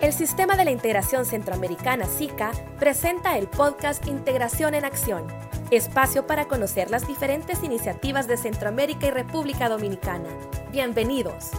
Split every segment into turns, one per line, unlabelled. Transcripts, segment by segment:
El Sistema de la Integración Centroamericana SICA presenta el podcast Integración en Acción, espacio para conocer las diferentes iniciativas de Centroamérica y República Dominicana. Bienvenidos.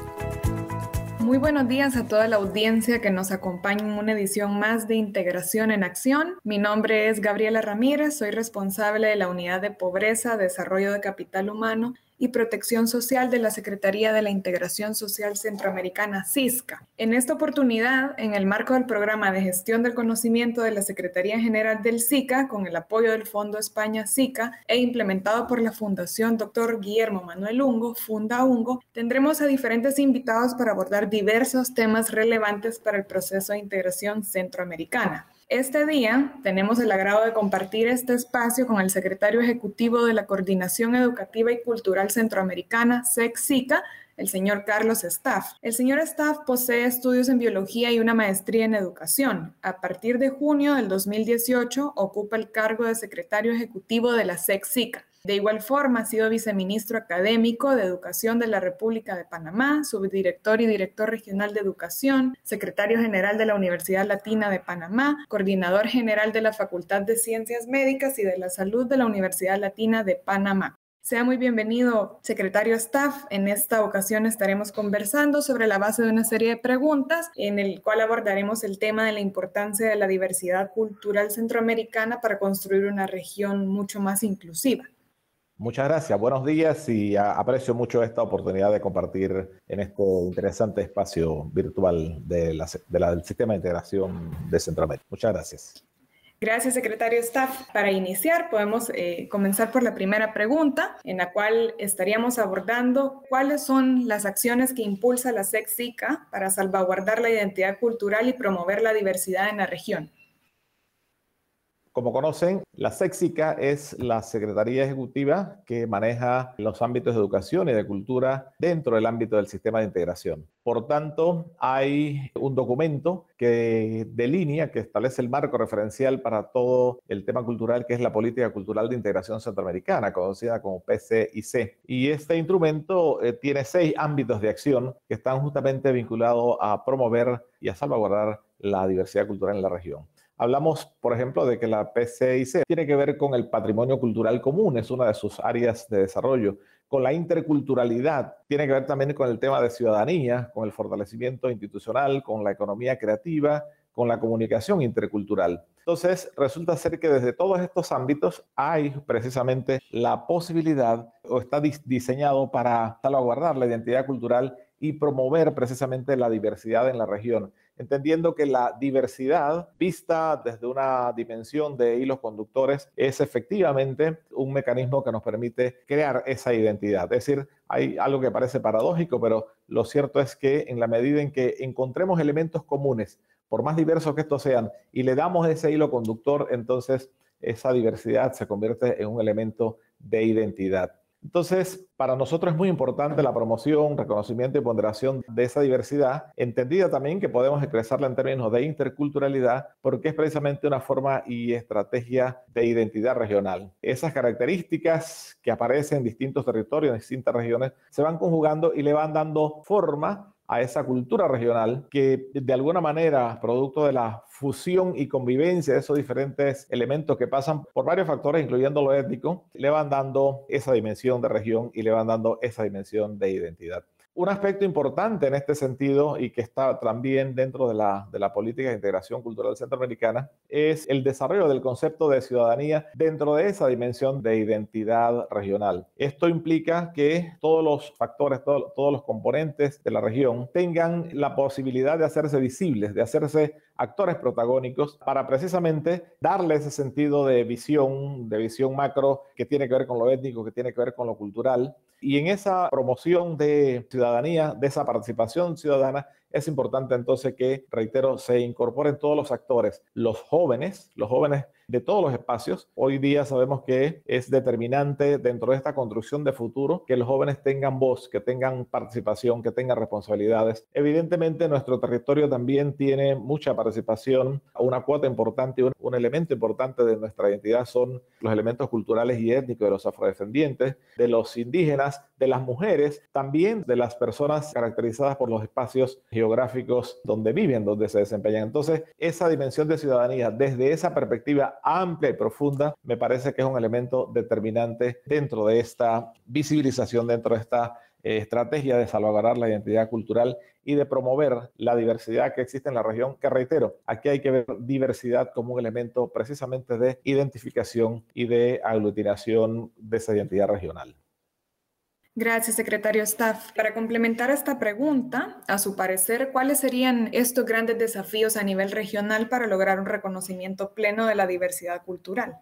Muy buenos días a toda la audiencia que nos acompaña en una edición más de Integración en Acción. Mi nombre es Gabriela Ramírez, soy responsable de la Unidad de Pobreza, Desarrollo de Capital Humano y Protección Social de la Secretaría de la Integración Social Centroamericana, CISCA. En esta oportunidad, en el marco del programa de gestión del conocimiento de la Secretaría General del SICA, con el apoyo del Fondo España SICA e implementado por la Fundación Dr. Guillermo Manuel Ungo, Funda Ungo, tendremos a diferentes invitados para abordar diversos temas relevantes para el proceso de integración centroamericana. Este día tenemos el agrado de compartir este espacio con el secretario ejecutivo de la Coordinación Educativa y Cultural Centroamericana, SECSICA, el señor Carlos Staff. El señor Staff posee estudios en biología y una maestría en educación. A partir de junio del 2018 ocupa el cargo de secretario ejecutivo de la SECSICA. De igual forma, ha sido viceministro académico de Educación de la República de Panamá, subdirector y director regional de Educación, secretario general de la Universidad Latina de Panamá, coordinador general de la Facultad de Ciencias Médicas y de la Salud de la Universidad Latina de Panamá. Sea muy bienvenido, secretario staff. En esta ocasión estaremos conversando sobre la base de una serie de preguntas en el cual abordaremos el tema de la importancia de la diversidad cultural centroamericana para construir una región mucho más inclusiva.
Muchas gracias, buenos días y aprecio mucho esta oportunidad de compartir en este interesante espacio virtual de del sistema de integración de Centroamérica. Muchas gracias.
Gracias, secretario Staff. Para iniciar, podemos eh, comenzar por la primera pregunta, en la cual estaríamos abordando cuáles son las acciones que impulsa la SECSICA para salvaguardar la identidad cultural y promover la diversidad en la región.
Como conocen, la SEXICA es la Secretaría Ejecutiva que maneja los ámbitos de educación y de cultura dentro del ámbito del sistema de integración. Por tanto, hay un documento que delinea, que establece el marco referencial para todo el tema cultural, que es la Política Cultural de Integración Centroamericana, conocida como PCIC. Y este instrumento eh, tiene seis ámbitos de acción que están justamente vinculados a promover y a salvaguardar la diversidad cultural en la región. Hablamos, por ejemplo, de que la PCIC tiene que ver con el patrimonio cultural común, es una de sus áreas de desarrollo, con la interculturalidad, tiene que ver también con el tema de ciudadanía, con el fortalecimiento institucional, con la economía creativa, con la comunicación intercultural. Entonces, resulta ser que desde todos estos ámbitos hay precisamente la posibilidad o está diseñado para salvaguardar la identidad cultural y promover precisamente la diversidad en la región entendiendo que la diversidad vista desde una dimensión de hilos conductores es efectivamente un mecanismo que nos permite crear esa identidad. Es decir, hay algo que parece paradójico, pero lo cierto es que en la medida en que encontremos elementos comunes, por más diversos que estos sean, y le damos ese hilo conductor, entonces esa diversidad se convierte en un elemento de identidad. Entonces, para nosotros es muy importante la promoción, reconocimiento y ponderación de esa diversidad, entendida también que podemos expresarla en términos de interculturalidad, porque es precisamente una forma y estrategia de identidad regional. Esas características que aparecen en distintos territorios, en distintas regiones, se van conjugando y le van dando forma a esa cultura regional que de alguna manera, producto de la fusión y convivencia de esos diferentes elementos que pasan por varios factores, incluyendo lo étnico, le van dando esa dimensión de región y le van dando esa dimensión de identidad. Un aspecto importante en este sentido y que está también dentro de la, política de integración cultural centroamericana es el desarrollo del concepto de ciudadanía dentro de esa dimensión de identidad regional. Esto implica que todos los factores, todos los componentes de la región tengan la posibilidad de hacerse visibles, de hacerse actores protagónicos para precisamente darle ese sentido de visión, de visión macro que tiene que ver con lo étnico, que tiene que ver con lo cultural. Y en esa promoción de ciudadanía, de esa participación ciudadana, es importante entonces que, reitero, se incorporen todos los actores, los jóvenes, los jóvenes de todos los espacios. Hoy día sabemos que es determinante dentro de esta construcción de futuro que los jóvenes tengan voz, que tengan participación, que tengan responsabilidades. Evidentemente nuestro territorio también tiene mucha participación, una cuota importante y una un elemento importante de nuestra identidad son los elementos culturales y étnicos de los afrodescendientes, de los indígenas, de las mujeres, también de las personas caracterizadas por los espacios geográficos donde viven, donde se desempeñan. Entonces, esa dimensión de ciudadanía desde esa perspectiva amplia y profunda me parece que es un elemento determinante dentro de esta visibilización, dentro de esta eh, estrategia de salvaguardar la identidad cultural y de promover la diversidad que existe en la región, que reitero, aquí hay que ver diversidad como un elemento precisamente de identificación y de aglutinación de esa identidad regional.
Gracias, secretario Staff. Para complementar esta pregunta, a su parecer, ¿cuáles serían estos grandes desafíos a nivel regional para lograr un reconocimiento pleno de la diversidad cultural?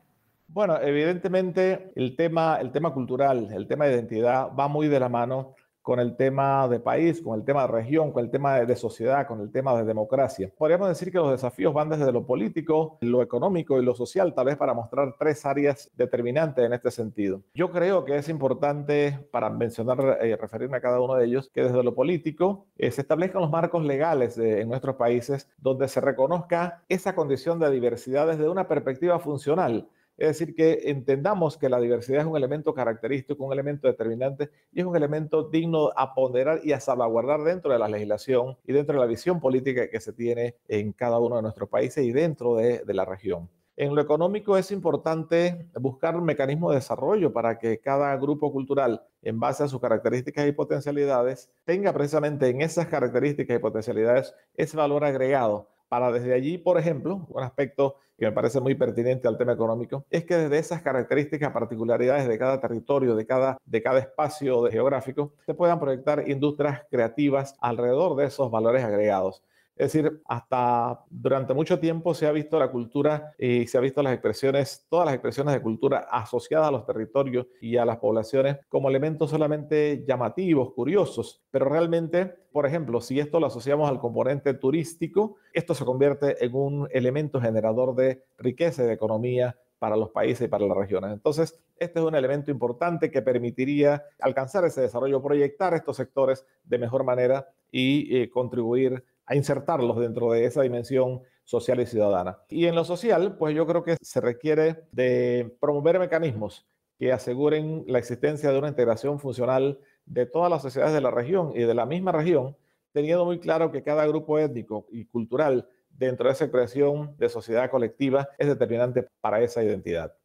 Bueno, evidentemente el tema, el tema cultural, el tema de identidad va muy de la mano con el tema de país, con el tema de región, con el tema de, sociedad, con el tema de democracia. Podríamos decir que los desafíos van desde lo político, lo económico y lo social, tal vez para mostrar tres áreas determinantes en este sentido. Yo creo que es importante, para mencionar y eh, referirme a cada uno de ellos, que desde lo político eh, se establezcan los marcos legales en nuestros países donde se reconozca esa condición de diversidad desde una perspectiva funcional es decir, que entendamos que la diversidad es un elemento característico, un elemento determinante y es un elemento digno a ponderar y a salvaguardar dentro de la legislación y dentro de la visión política que se tiene en cada uno de nuestros países y dentro de, la región. En lo económico es importante buscar un mecanismo de desarrollo para que cada grupo cultural, en base a sus características y potencialidades, tenga precisamente en esas características y potencialidades ese valor agregado para desde allí, por ejemplo, un aspecto que me parece muy pertinente al tema económico, es que desde esas características, particularidades de cada territorio, de cada, de cada espacio geográfico, se puedan proyectar industrias creativas alrededor de esos valores agregados. Es decir, hasta durante mucho tiempo se ha visto la cultura y se ha visto las expresiones, todas las expresiones de cultura asociadas a los territorios y a las poblaciones como elementos solamente llamativos, curiosos, pero realmente, por ejemplo, si esto lo asociamos al componente turístico, esto se convierte en un elemento generador de riqueza y de economía para los países y para las regiones. Entonces, este es un elemento importante que permitiría alcanzar ese desarrollo, proyectar estos sectores de mejor manera y eh, contribuir a insertarlos dentro de esa dimensión social y ciudadana. Y en lo social, pues yo creo que se requiere de promover mecanismos que aseguren la existencia de una integración funcional de todas las sociedades de la región y de la misma región, teniendo muy claro que cada grupo étnico y cultural dentro de esa expresión de sociedad colectiva es determinante para esa identidad.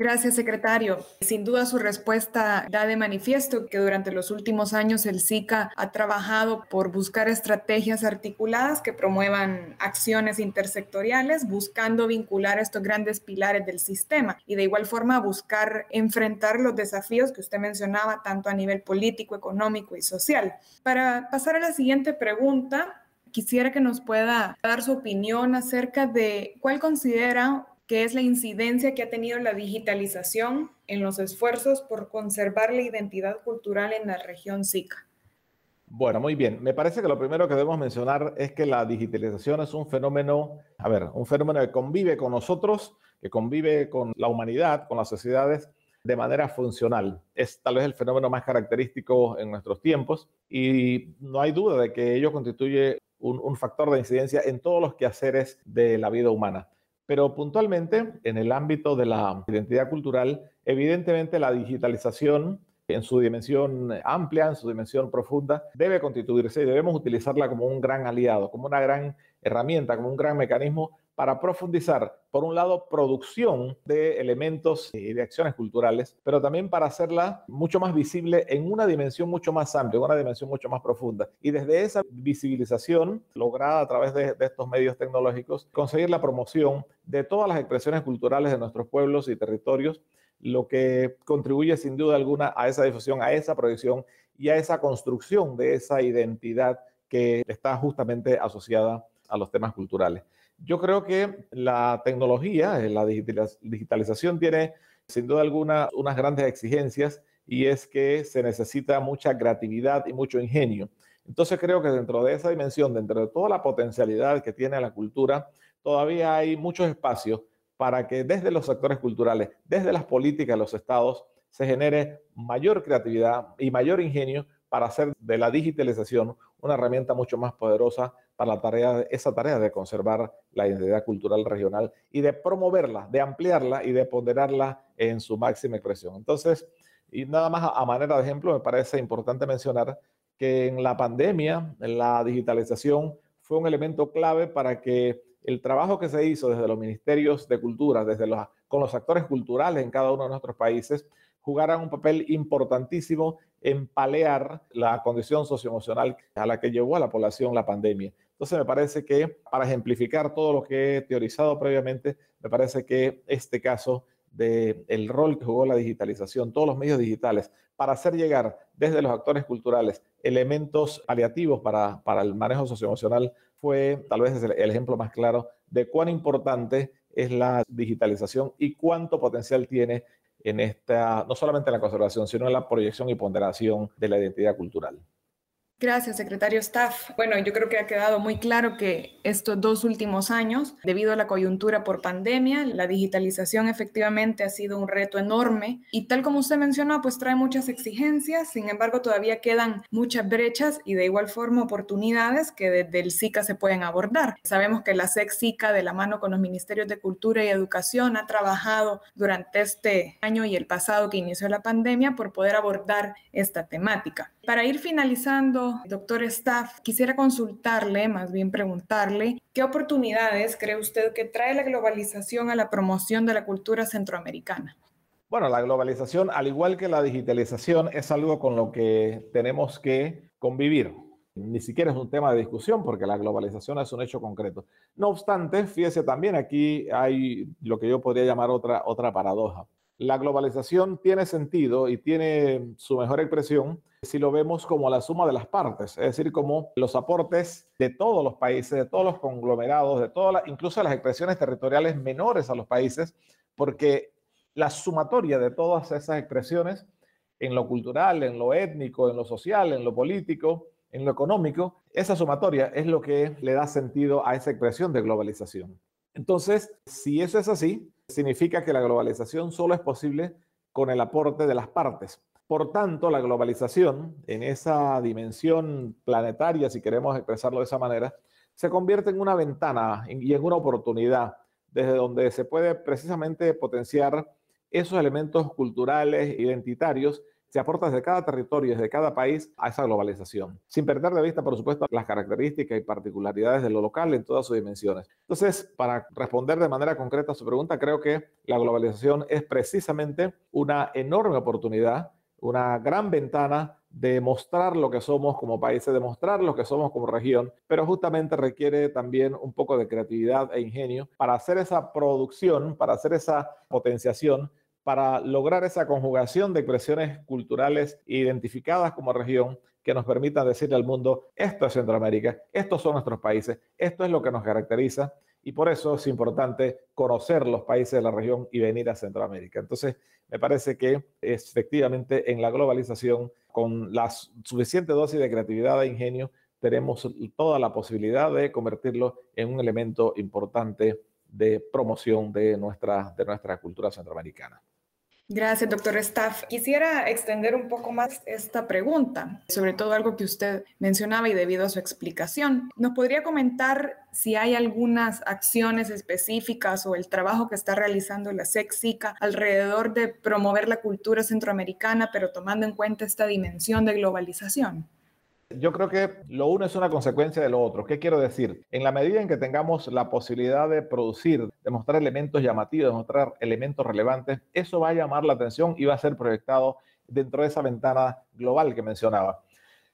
Gracias, secretario. Sin duda su respuesta da de manifiesto que durante los últimos años el SICA ha trabajado por buscar estrategias articuladas que promuevan acciones intersectoriales, buscando vincular estos grandes pilares del sistema y de igual forma buscar enfrentar los desafíos que usted mencionaba tanto a nivel político, económico y social. Para pasar a la siguiente pregunta, quisiera que nos pueda dar su opinión acerca de cuál considera que es la incidencia que ha tenido la digitalización en los esfuerzos por conservar la identidad cultural en la región SICA.
Bueno, muy bien. Me parece que lo primero que debemos mencionar es que la digitalización es un fenómeno, a ver, un fenómeno que convive con nosotros, que convive con la humanidad, con las sociedades de manera funcional. Es tal vez el fenómeno más característico en nuestros tiempos y no hay duda de que ello constituye un, un factor de incidencia en todos los quehaceres de la vida humana. Pero puntualmente, en el ámbito de la identidad cultural, evidentemente la digitalización en su dimensión amplia, en su dimensión profunda, debe constituirse y debemos utilizarla como un gran aliado, como una gran herramienta, como un gran mecanismo para profundizar, por un lado, producción de elementos y de acciones culturales, pero también para hacerla mucho más visible en una dimensión mucho más amplia, en una dimensión mucho más profunda. Y desde esa visibilización lograda a través de, de estos medios tecnológicos, conseguir la promoción de todas las expresiones culturales de nuestros pueblos y territorios, lo que contribuye sin duda alguna a esa difusión, a esa proyección y a esa construcción de esa identidad que está justamente asociada a los temas culturales. Yo creo que la tecnología, eh, la digitalización tiene sin duda alguna unas grandes exigencias y es que se necesita mucha creatividad y mucho ingenio. Entonces creo que dentro de esa dimensión, dentro de toda la potencialidad que tiene la cultura, todavía hay muchos espacios para que desde los sectores culturales, desde las políticas de los estados, se genere mayor creatividad y mayor ingenio para hacer de la digitalización una herramienta mucho más poderosa para la tarea, esa tarea de conservar la identidad cultural regional y de promoverla, de ampliarla y de ponderarla en su máxima expresión. Entonces, y nada más a manera de ejemplo, me parece importante mencionar que en la pandemia la digitalización fue un elemento clave para que el trabajo que se hizo desde los ministerios de cultura, desde los, con los actores culturales en cada uno de nuestros países, jugaran un papel importantísimo en palear la condición socioemocional a la que llevó a la población la pandemia. Entonces me parece que para ejemplificar todo lo que he teorizado previamente, me parece que este caso del el rol que jugó la digitalización, todos los medios digitales, para hacer llegar desde los actores culturales elementos paliativos para, para el manejo socioemocional, fue tal vez el ejemplo más claro de cuán importante es la digitalización y cuánto potencial tiene en esta, no solamente en la conservación, sino en la proyección y ponderación de la identidad cultural.
Gracias, secretario Staff. Bueno, yo creo que ha quedado muy claro que estos dos últimos años, debido a la coyuntura por pandemia, la digitalización efectivamente ha sido un reto enorme y tal como usted mencionó, pues trae muchas exigencias, sin embargo todavía quedan muchas brechas y de igual forma oportunidades que desde el SICA se pueden abordar. Sabemos que la SEC-SICA de la mano con los ministerios de Cultura y Educación ha trabajado durante este año y el pasado que inició la pandemia por poder abordar esta temática. Para ir finalizando, doctor Staff, quisiera consultarle, más bien preguntarle, ¿qué oportunidades cree usted que trae la globalización a la promoción de la cultura centroamericana?
Bueno, la globalización, al igual que la digitalización, es algo con lo que tenemos que convivir. Ni siquiera es un tema de discusión porque la globalización es un hecho concreto. No obstante, fíjese también aquí hay lo que yo podría llamar otra, otra paradoja. La globalización tiene sentido y tiene su mejor expresión si lo vemos como la suma de las partes, es decir, como los aportes de todos los países, de todos los conglomerados, de todas incluso las expresiones territoriales menores a los países, porque la sumatoria de todas esas expresiones en lo cultural, en lo étnico, en lo social, en lo político, en lo económico, esa sumatoria es lo que le da sentido a esa expresión de globalización. Entonces, si eso es así, significa que la globalización solo es posible con el aporte de las partes. Por tanto, la globalización en esa dimensión planetaria, si queremos expresarlo de esa manera, se convierte en una ventana y en una oportunidad desde donde se puede precisamente potenciar esos elementos culturales, identitarios, se aporta desde cada territorio, desde cada país a esa globalización, sin perder de vista, por supuesto, las características y particularidades de lo local en todas sus dimensiones. Entonces, para responder de manera concreta a su pregunta, creo que la globalización es precisamente una enorme oportunidad, una gran ventana de mostrar lo que somos como países, de mostrar lo que somos como región, pero justamente requiere también un poco de creatividad e ingenio para hacer esa producción, para hacer esa potenciación para lograr esa conjugación de expresiones culturales identificadas como región que nos permitan decirle al mundo, esto es Centroamérica, estos son nuestros países, esto es lo que nos caracteriza y por eso es importante conocer los países de la región y venir a Centroamérica. Entonces, me parece que efectivamente en la globalización, con la suficiente dosis de creatividad e ingenio, tenemos toda la posibilidad de convertirlo en un elemento importante de promoción de nuestra, de nuestra cultura centroamericana.
Gracias, doctor Staff. Quisiera extender un poco más esta pregunta, sobre todo algo que usted mencionaba y debido a su explicación. ¿Nos podría comentar si hay algunas acciones específicas o el trabajo que está realizando la SEXICA alrededor de promover la cultura centroamericana, pero tomando en cuenta esta dimensión de globalización?
Yo creo que lo uno es una consecuencia de lo otro. ¿Qué quiero decir? En la medida en que tengamos la posibilidad de producir, de mostrar elementos llamativos, de mostrar elementos relevantes, eso va a llamar la atención y va a ser proyectado dentro de esa ventana global que mencionaba.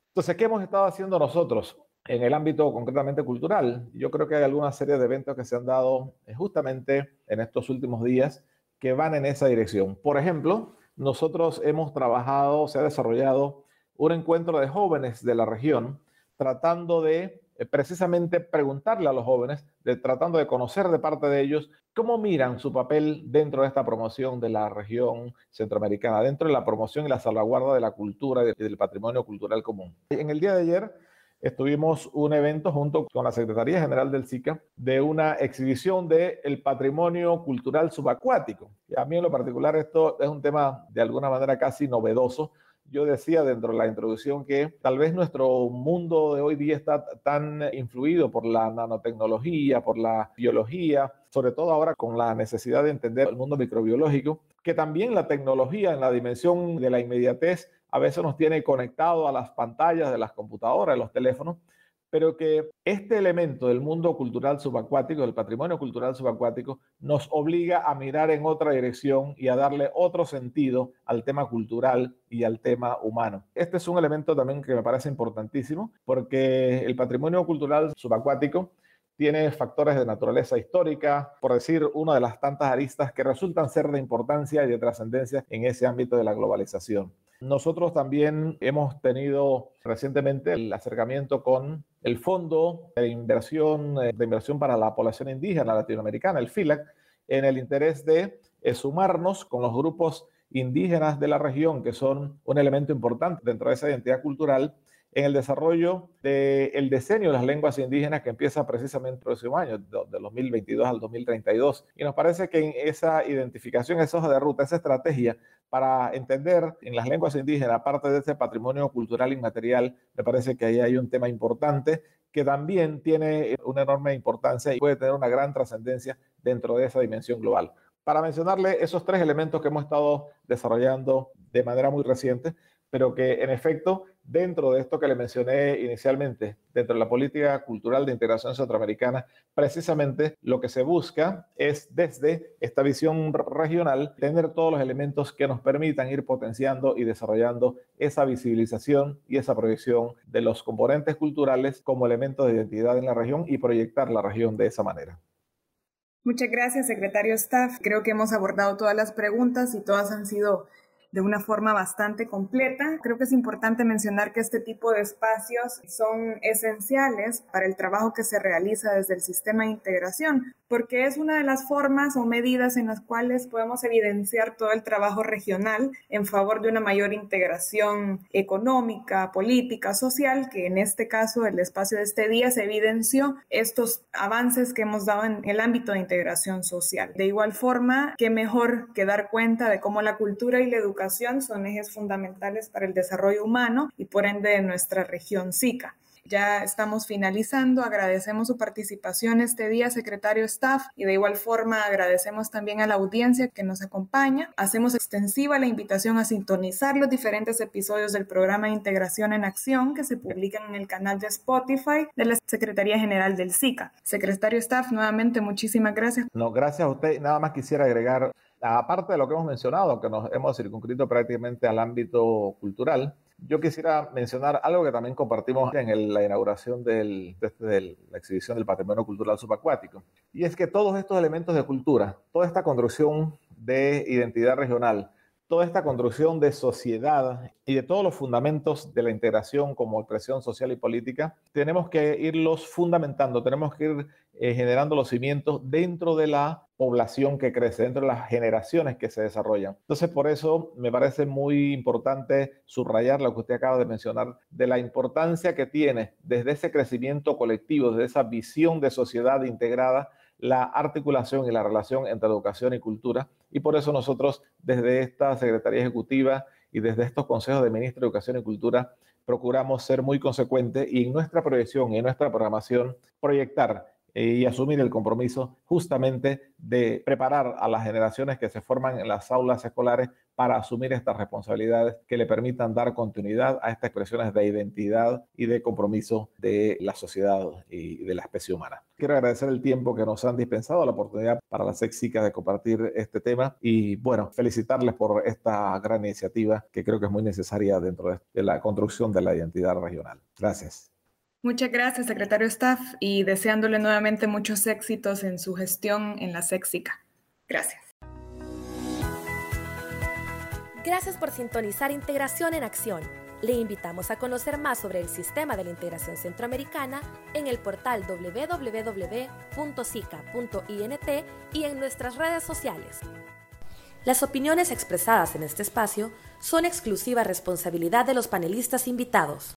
Entonces, ¿qué hemos estado haciendo nosotros en el ámbito concretamente cultural? Yo creo que hay alguna serie de eventos que se han dado eh, justamente en estos últimos días que van en esa dirección. Por ejemplo, nosotros hemos trabajado, se ha desarrollado un encuentro de jóvenes de la región tratando de eh, precisamente preguntarle a los jóvenes, de, tratando de conocer de parte de ellos cómo miran su papel dentro de esta promoción de la región centroamericana, dentro de la promoción y la salvaguarda de la cultura y del patrimonio cultural común. En el día de ayer estuvimos un evento junto con la Secretaría General del SICA de una exhibición del el patrimonio cultural subacuático. Y a mí en lo particular esto es un tema de alguna manera casi novedoso yo decía dentro de la introducción que tal vez nuestro mundo de hoy día está tan influido por la nanotecnología, por la biología, sobre todo ahora con la necesidad de entender el mundo microbiológico, que también la tecnología en la dimensión de la inmediatez a veces nos tiene conectado a las pantallas de las computadoras, de los teléfonos, pero que este elemento del mundo cultural subacuático, del patrimonio cultural subacuático, nos obliga a mirar en otra dirección y a darle otro sentido al tema cultural y al tema humano. Este es un elemento también que me parece importantísimo porque el patrimonio cultural subacuático tiene factores de naturaleza histórica, por decir una de las tantas aristas que resultan ser de importancia y de trascendencia en ese ámbito de la globalización. Nosotros también hemos tenido recientemente el acercamiento con el Fondo de Inversión, eh, de Inversión para la Población Indígena Latinoamericana, el FILAC, en el interés de eh, sumarnos con los grupos indígenas de la región, que son un elemento importante dentro de esa identidad cultural, en el desarrollo del diseño de las lenguas indígenas que empieza precisamente el próximo año, de, 2022 al 2032. Y nos parece que en esa identificación, esa hoja de ruta, esa estrategia para entender en las lenguas indígenas, aparte de este patrimonio cultural inmaterial, me parece que ahí hay un tema importante que también tiene una enorme importancia y puede tener una gran trascendencia dentro de esa dimensión global. Para mencionarle esos tres elementos que hemos estado desarrollando de manera muy reciente, pero que en efecto, dentro de esto que le mencioné inicialmente, dentro de la política cultural de integración centroamericana, precisamente lo que se busca es desde esta visión regional tener todos los elementos que nos permitan ir potenciando y desarrollando esa visibilización y esa proyección de los componentes culturales como elementos de identidad en la región y proyectar la región de esa manera.
Muchas gracias, secretario Staff. Creo que hemos abordado todas las preguntas y todas han sido de una forma bastante completa. Creo que es importante mencionar que este tipo de espacios son esenciales para el trabajo que se realiza desde el sistema de integración, porque es una de las formas o medidas en las cuales podemos evidenciar todo el trabajo regional en favor de una mayor integración económica, política, social, que en este caso el espacio de este día se evidenció estos avances que hemos dado en el ámbito de integración social. De igual forma, qué mejor que dar cuenta de cómo la cultura y la educación son ejes fundamentales para el desarrollo humano y por ende de nuestra región SICA. Ya estamos finalizando. Agradecemos su participación este día, secretario staff, y de igual forma agradecemos también a la audiencia que nos acompaña. Hacemos extensiva la invitación a sintonizar los diferentes episodios del programa de Integración en Acción que se publican en el canal de Spotify de la Secretaría General del SICA. Secretario staff, nuevamente muchísimas gracias.
No, gracias a usted. Nada más quisiera agregar aparte de lo que hemos mencionado, que nos hemos circunscrito prácticamente al ámbito cultural, yo quisiera mencionar algo que también compartimos en la inauguración de, de, la exhibición del patrimonio cultural subacuático, y es que todos estos elementos de cultura, toda esta construcción de identidad regional, toda esta construcción de sociedad y de todos los fundamentos de la integración como expresión social y política, tenemos que irlos fundamentando, tenemos que ir eh, generando los cimientos dentro de la población que crece, dentro de las generaciones que se desarrollan. Entonces, por eso me parece muy importante subrayar lo que usted acaba de mencionar, de la importancia que tiene desde ese crecimiento colectivo, desde esa visión de sociedad integrada, la articulación y la relación entre educación y cultura. Y por eso nosotros desde esta Secretaría Ejecutiva y desde estos consejos de ministro de Educación y Cultura procuramos ser muy consecuentes y en nuestra proyección y en nuestra programación proyectar y asumir el compromiso justamente de preparar a las generaciones que se forman en las aulas escolares para asumir estas responsabilidades que le permitan dar continuidad a estas expresiones de identidad y de compromiso de la sociedad y de la especie humana. Quiero agradecer el tiempo que nos han dispensado, la oportunidad para las Sexicas de compartir este tema y bueno, felicitarles por esta gran iniciativa que creo que es muy necesaria dentro de la construcción de la identidad regional. Gracias.
Muchas gracias, secretario Staff, y deseándole nuevamente muchos éxitos en su gestión en la Sexica. Gracias.
Gracias por sintonizar Integración en Acción. Le invitamos a conocer más sobre el sistema de la integración centroamericana en el portal www.sica.int y en nuestras redes sociales. Las opiniones expresadas en este espacio son exclusiva responsabilidad de los panelistas invitados.